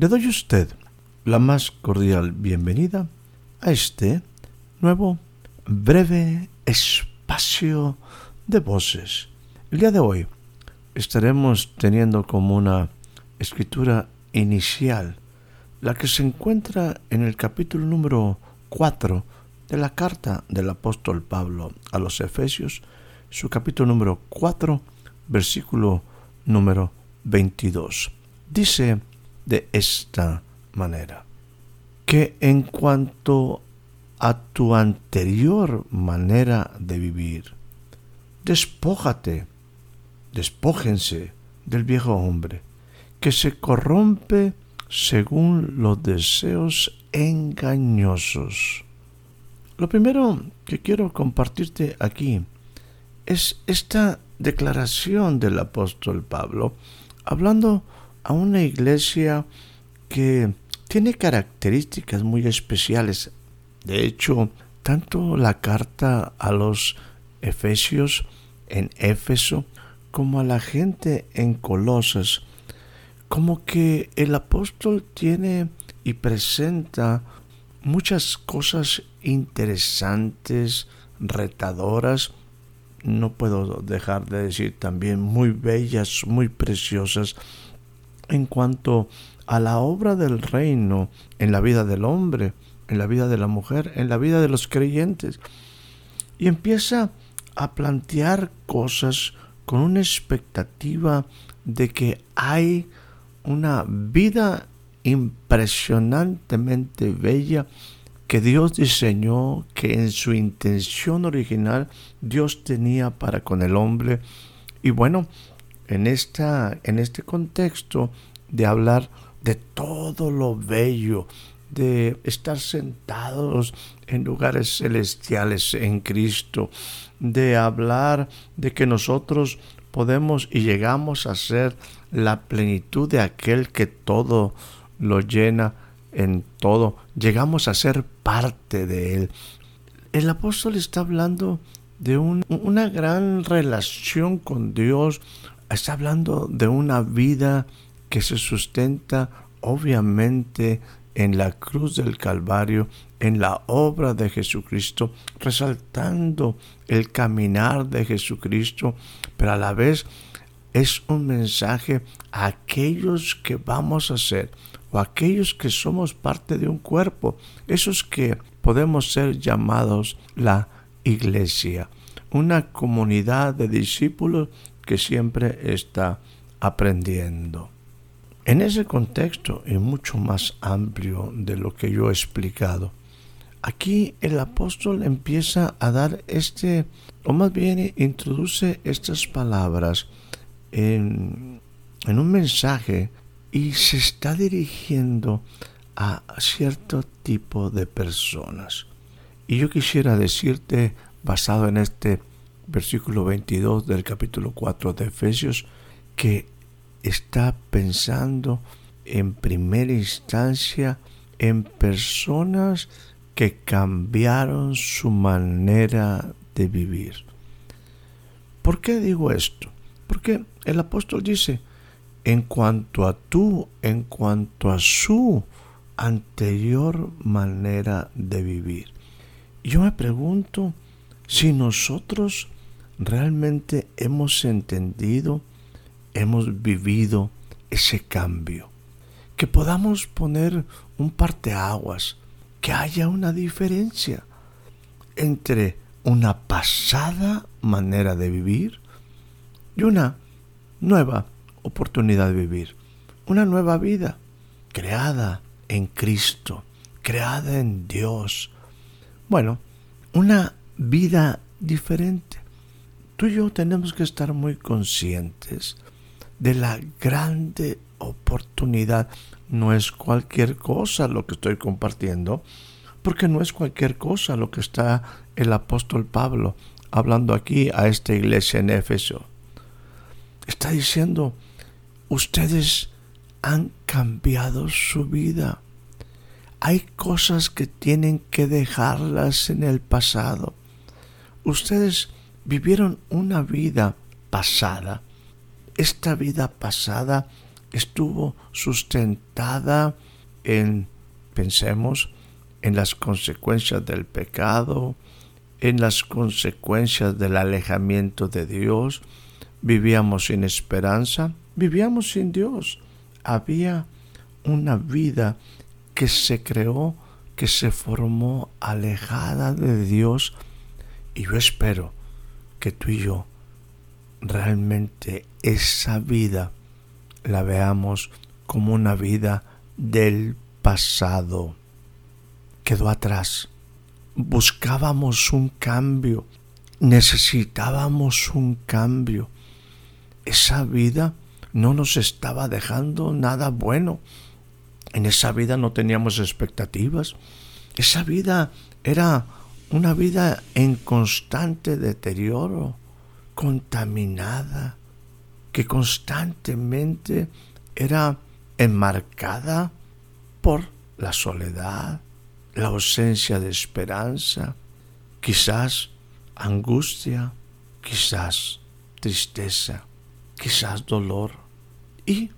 Le doy a usted la más cordial bienvenida a este nuevo breve espacio de voces. El día de hoy estaremos teniendo como una escritura inicial la que se encuentra en el capítulo número 4 de la carta del apóstol Pablo a los Efesios, su capítulo número 4, versículo número 22. Dice de esta manera. Que en cuanto a tu anterior manera de vivir, despójate, despójense del viejo hombre, que se corrompe según los deseos engañosos. Lo primero que quiero compartirte aquí es esta declaración del apóstol Pablo, hablando a una iglesia que tiene características muy especiales. De hecho, tanto la carta a los Efesios en Éfeso como a la gente en Colosas, como que el apóstol tiene y presenta muchas cosas interesantes, retadoras, no puedo dejar de decir también muy bellas, muy preciosas, en cuanto a la obra del reino en la vida del hombre, en la vida de la mujer, en la vida de los creyentes. Y empieza a plantear cosas con una expectativa de que hay una vida impresionantemente bella que Dios diseñó, que en su intención original Dios tenía para con el hombre. Y bueno, en, esta, en este contexto de hablar de todo lo bello, de estar sentados en lugares celestiales en Cristo, de hablar de que nosotros podemos y llegamos a ser la plenitud de aquel que todo lo llena en todo, llegamos a ser parte de él. El apóstol está hablando de una gran relación con Dios, está hablando de una vida que se sustenta obviamente en la cruz del Calvario, en la obra de Jesucristo, resaltando el caminar de Jesucristo, pero a la vez es un mensaje a aquellos que vamos a ser o aquellos que somos parte de un cuerpo, esos que podemos ser llamados la iglesia, una comunidad de discípulos que siempre está aprendiendo. En ese contexto y mucho más amplio de lo que yo he explicado, aquí el apóstol empieza a dar este, o más bien introduce estas palabras en, en un mensaje y se está dirigiendo a cierto tipo de personas. Y yo quisiera decirte, basado en este versículo 22 del capítulo 4 de Efesios, que está pensando en primera instancia en personas que cambiaron su manera de vivir. ¿Por qué digo esto? Porque el apóstol dice, en cuanto a tú, en cuanto a su anterior manera de vivir. Yo me pregunto si nosotros realmente hemos entendido, hemos vivido ese cambio. Que podamos poner un parteaguas, que haya una diferencia entre una pasada manera de vivir y una nueva oportunidad de vivir. Una nueva vida creada en Cristo, creada en Dios. Bueno, una vida diferente. Tú y yo tenemos que estar muy conscientes de la grande oportunidad. No es cualquier cosa lo que estoy compartiendo, porque no es cualquier cosa lo que está el apóstol Pablo hablando aquí a esta iglesia en Éfeso. Está diciendo, ustedes han cambiado su vida. Hay cosas que tienen que dejarlas en el pasado. Ustedes vivieron una vida pasada. Esta vida pasada estuvo sustentada en, pensemos, en las consecuencias del pecado, en las consecuencias del alejamiento de Dios. Vivíamos sin esperanza, vivíamos sin Dios. Había una vida que se creó, que se formó alejada de Dios. Y yo espero que tú y yo realmente esa vida la veamos como una vida del pasado. Quedó atrás. Buscábamos un cambio. Necesitábamos un cambio. Esa vida no nos estaba dejando nada bueno. En esa vida no teníamos expectativas. Esa vida era una vida en constante deterioro, contaminada, que constantemente era enmarcada por la soledad, la ausencia de esperanza, quizás angustia, quizás tristeza, quizás dolor y,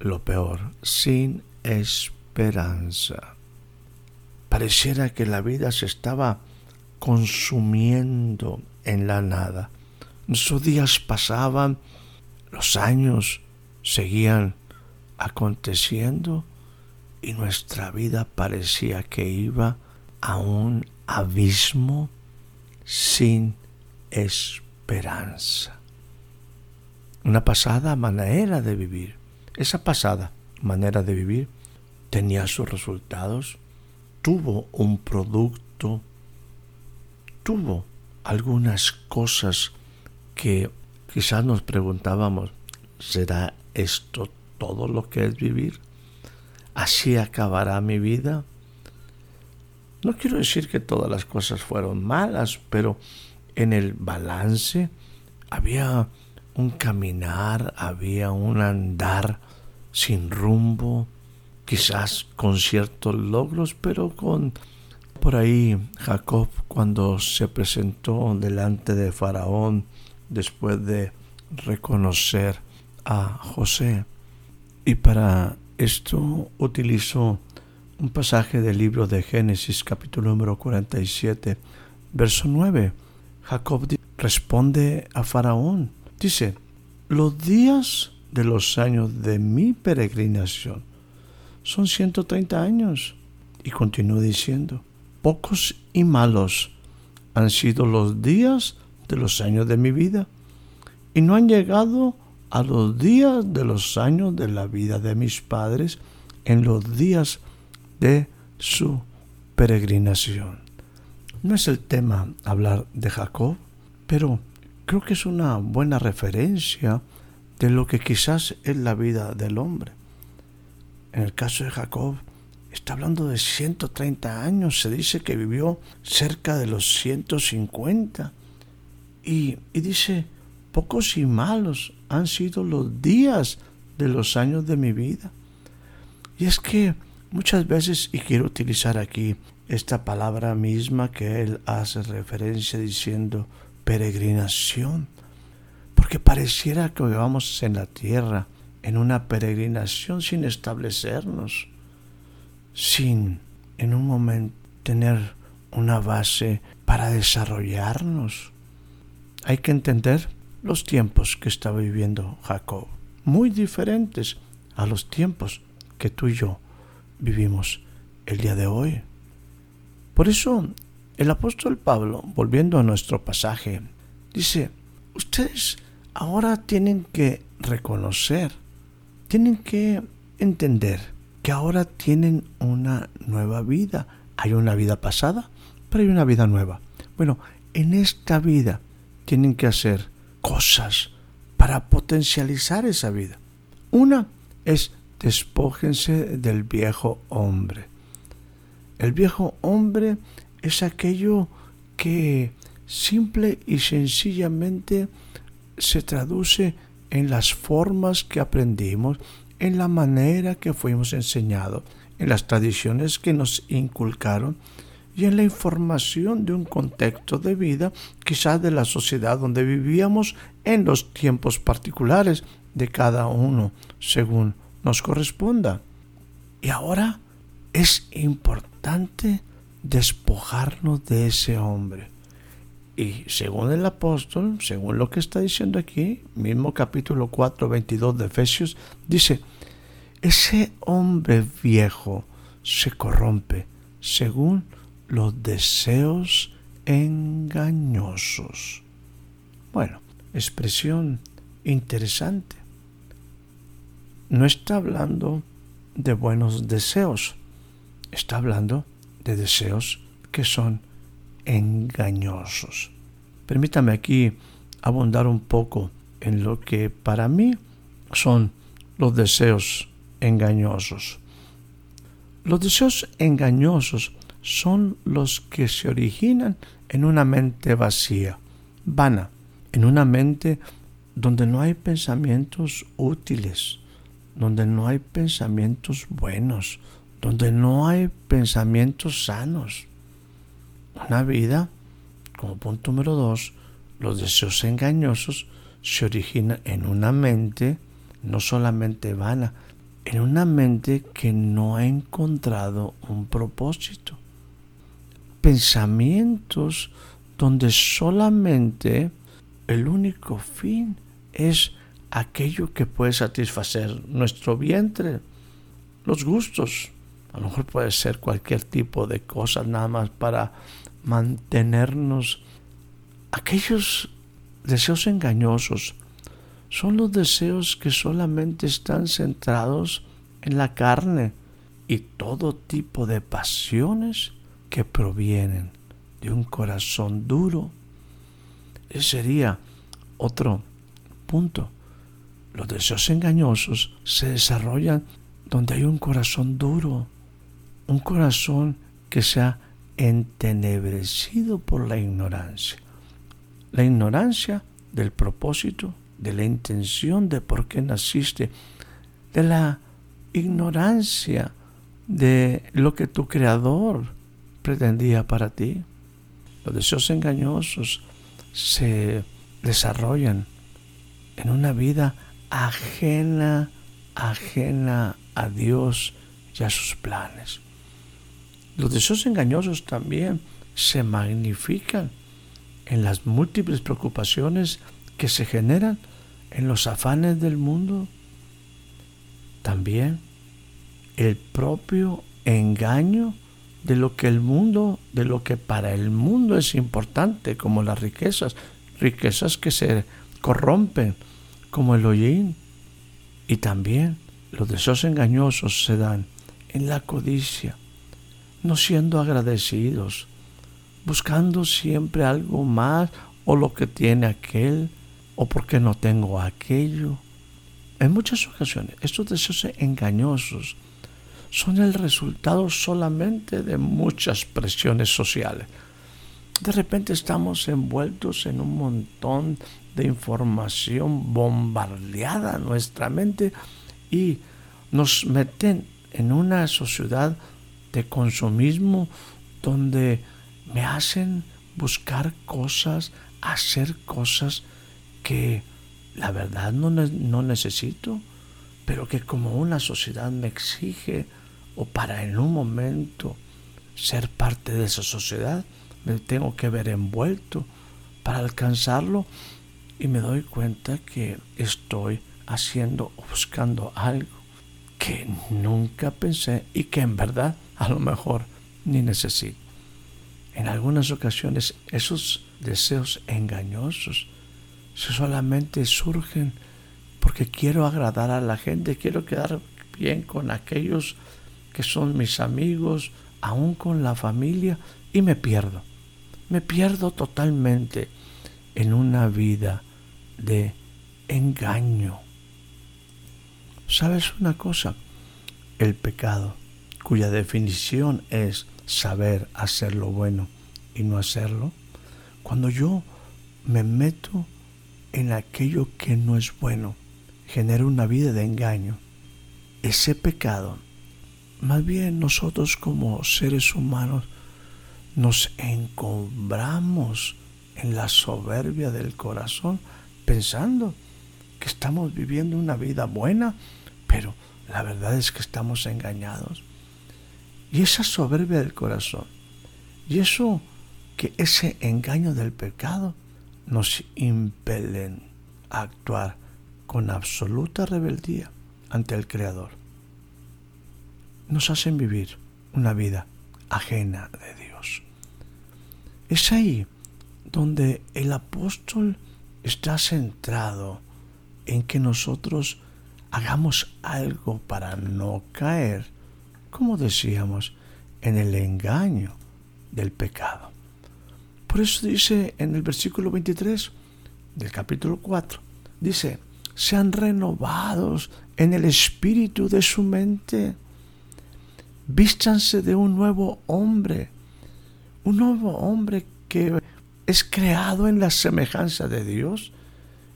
lo peor, sin esperanza. Pareciera que la vida se estaba consumiendo en la nada. Nuestros días pasaban, los años seguían aconteciendo y nuestra vida parecía que iba a un abismo sin esperanza. Una pasada manera de vivir. Esa pasada manera de vivir tenía sus resultados, tuvo un producto, tuvo algunas cosas que quizás nos preguntábamos, ¿será esto todo lo que es vivir? ¿Así acabará mi vida? No quiero decir que todas las cosas fueron malas, pero en el balance había un caminar, había un andar sin rumbo, quizás con ciertos logros, pero con por ahí Jacob cuando se presentó delante de Faraón después de reconocer a José. Y para esto utilizó un pasaje del libro de Génesis capítulo número 47, verso 9. Jacob responde a Faraón. Dice, los días de los años de mi peregrinación son 130 años. Y continúa diciendo, pocos y malos han sido los días de los años de mi vida y no han llegado a los días de los años de la vida de mis padres en los días de su peregrinación. No es el tema hablar de Jacob, pero creo que es una buena referencia de lo que quizás es la vida del hombre. En el caso de Jacob, está hablando de 130 años, se dice que vivió cerca de los 150. Y, y dice, pocos y malos han sido los días de los años de mi vida. Y es que muchas veces, y quiero utilizar aquí esta palabra misma que él hace referencia diciendo peregrinación, porque pareciera que vamos en la tierra en una peregrinación sin establecernos, sin en un momento tener una base para desarrollarnos. Hay que entender los tiempos que estaba viviendo Jacob, muy diferentes a los tiempos que tú y yo vivimos el día de hoy. Por eso el apóstol Pablo, volviendo a nuestro pasaje, dice, ustedes ahora tienen que reconocer, tienen que entender que ahora tienen una nueva vida. Hay una vida pasada, pero hay una vida nueva. Bueno, en esta vida tienen que hacer cosas para potencializar esa vida. Una es despójense del viejo hombre. El viejo hombre es aquello que simple y sencillamente se traduce en las formas que aprendimos, en la manera que fuimos enseñados, en las tradiciones que nos inculcaron y en la información de un contexto de vida, quizás de la sociedad donde vivíamos en los tiempos particulares de cada uno, según nos corresponda. Y ahora es importante despojarnos de ese hombre. Y según el apóstol, según lo que está diciendo aquí, mismo capítulo 4, 22 de Efesios, dice, ese hombre viejo se corrompe según los deseos engañosos. Bueno, expresión interesante. No está hablando de buenos deseos, está hablando de deseos que son engañosos. Permítame aquí abundar un poco en lo que para mí son los deseos engañosos. Los deseos engañosos son los que se originan en una mente vacía, vana, en una mente donde no hay pensamientos útiles, donde no hay pensamientos buenos, donde no hay pensamientos sanos. Una vida, como punto número dos, los deseos engañosos se originan en una mente no solamente vana, en una mente que no ha encontrado un propósito. Pensamientos donde solamente el único fin es aquello que puede satisfacer nuestro vientre, los gustos. A lo mejor puede ser cualquier tipo de cosas nada más para mantenernos. Aquellos deseos engañosos son los deseos que solamente están centrados en la carne y todo tipo de pasiones que provienen de un corazón duro. Ese sería otro punto. Los deseos engañosos se desarrollan donde hay un corazón duro, un corazón que se ha entenebrecido por la ignorancia. La ignorancia del propósito de la intención de por qué naciste, de la ignorancia de lo que tu creador pretendía para ti. Los deseos engañosos se desarrollan en una vida ajena, ajena a Dios y a sus planes. Los deseos engañosos también se magnifican en las múltiples preocupaciones que se generan en los afanes del mundo, también el propio engaño de lo que el mundo, de lo que para el mundo es importante, como las riquezas, riquezas que se corrompen, como el hollín. Y también los deseos engañosos se dan en la codicia, no siendo agradecidos, buscando siempre algo más o lo que tiene aquel o porque no tengo aquello. En muchas ocasiones estos deseos engañosos son el resultado solamente de muchas presiones sociales. De repente estamos envueltos en un montón de información bombardeada en nuestra mente y nos meten en una sociedad de consumismo donde me hacen buscar cosas, hacer cosas que la verdad no, no necesito, pero que como una sociedad me exige o para en un momento ser parte de esa sociedad, me tengo que ver envuelto para alcanzarlo y me doy cuenta que estoy haciendo o buscando algo que nunca pensé y que en verdad a lo mejor ni necesito. En algunas ocasiones esos deseos engañosos solamente surgen porque quiero agradar a la gente, quiero quedar bien con aquellos que son mis amigos, aún con la familia, y me pierdo. me pierdo totalmente en una vida de engaño. ¿Sabes una cosa? El pecado, cuya definición es saber hacer lo bueno y no hacerlo, cuando yo me meto en aquello que no es bueno, genera una vida de engaño. Ese pecado, más bien nosotros como seres humanos, nos encombramos en la soberbia del corazón pensando que estamos viviendo una vida buena, pero la verdad es que estamos engañados. Y esa soberbia del corazón, y eso que ese engaño del pecado nos impelen a actuar con absoluta rebeldía ante el Creador. Nos hacen vivir una vida ajena de Dios. Es ahí donde el apóstol está centrado en que nosotros hagamos algo para no caer, como decíamos, en el engaño del pecado. Por eso dice en el versículo 23 del capítulo 4, dice, sean renovados en el espíritu de su mente, vístanse de un nuevo hombre, un nuevo hombre que es creado en la semejanza de Dios,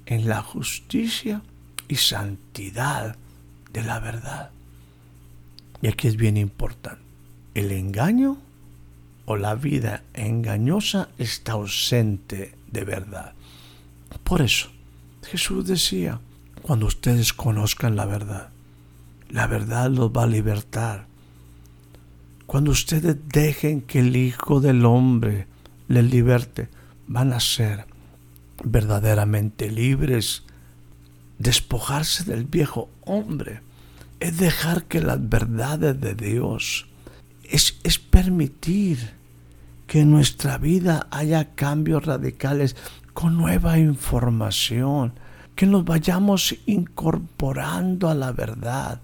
en la justicia y santidad de la verdad. Y aquí es bien importante. El engaño o la vida engañosa está ausente de verdad. Por eso, Jesús decía, cuando ustedes conozcan la verdad, la verdad los va a libertar. Cuando ustedes dejen que el Hijo del Hombre les liberte, van a ser verdaderamente libres. Despojarse del viejo hombre es dejar que las verdades de Dios, es, es permitir que en nuestra vida haya cambios radicales con nueva información, que nos vayamos incorporando a la verdad,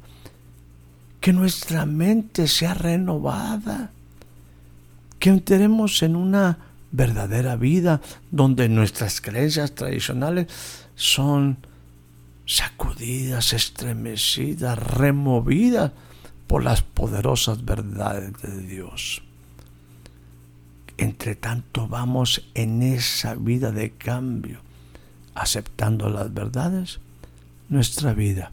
que nuestra mente sea renovada, que entremos en una verdadera vida, donde nuestras creencias tradicionales son sacudidas, estremecidas, removidas por las poderosas verdades de Dios. Entre tanto vamos en esa vida de cambio, aceptando las verdades, nuestra vida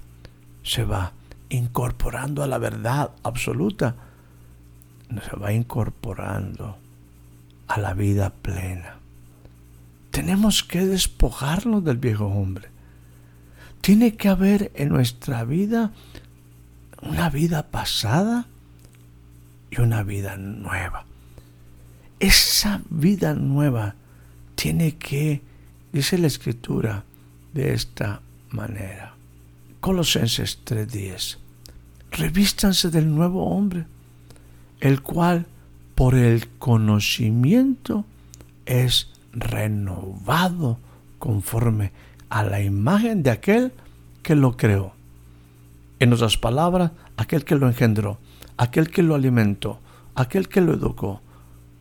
se va incorporando a la verdad absoluta, se va incorporando a la vida plena. Tenemos que despojarnos del viejo hombre. Tiene que haber en nuestra vida una vida pasada y una vida nueva. Esa vida nueva tiene que, dice la escritura, de esta manera. Colosenses 3:10. Revístanse del nuevo hombre, el cual por el conocimiento es renovado conforme a la imagen de aquel que lo creó. En otras palabras, aquel que lo engendró, aquel que lo alimentó, aquel que lo educó,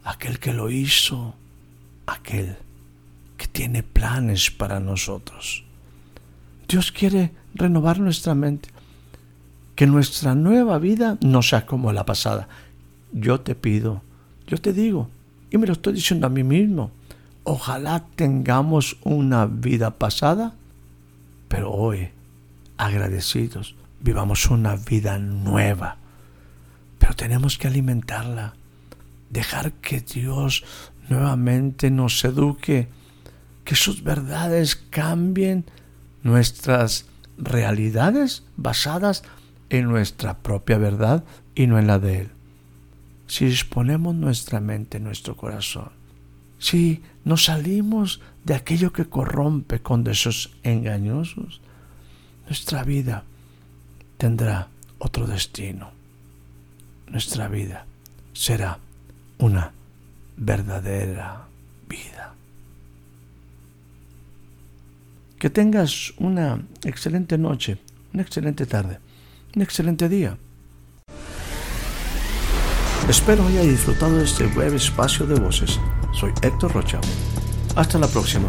aquel que lo hizo, aquel que tiene planes para nosotros. Dios quiere renovar nuestra mente, que nuestra nueva vida no sea como la pasada. Yo te pido yo te digo, y me lo estoy diciendo a mí mismo, ojalá tengamos una vida pasada, pero hoy, agradecidos, vivamos una vida nueva. Pero tenemos que alimentarla, dejar que Dios nuevamente nos eduque, que sus verdades cambien nuestras realidades basadas en nuestra propia verdad y no en la de Él si disponemos nuestra mente, nuestro corazón, si nos salimos de aquello que corrompe con deseos engañosos, nuestra vida tendrá otro destino. Nuestra vida será una verdadera vida. Que tengas una excelente noche, una excelente tarde, un excelente día. Espero haya disfrutado de este breve espacio de voces Soy Héctor Rocha. Hasta la próxima.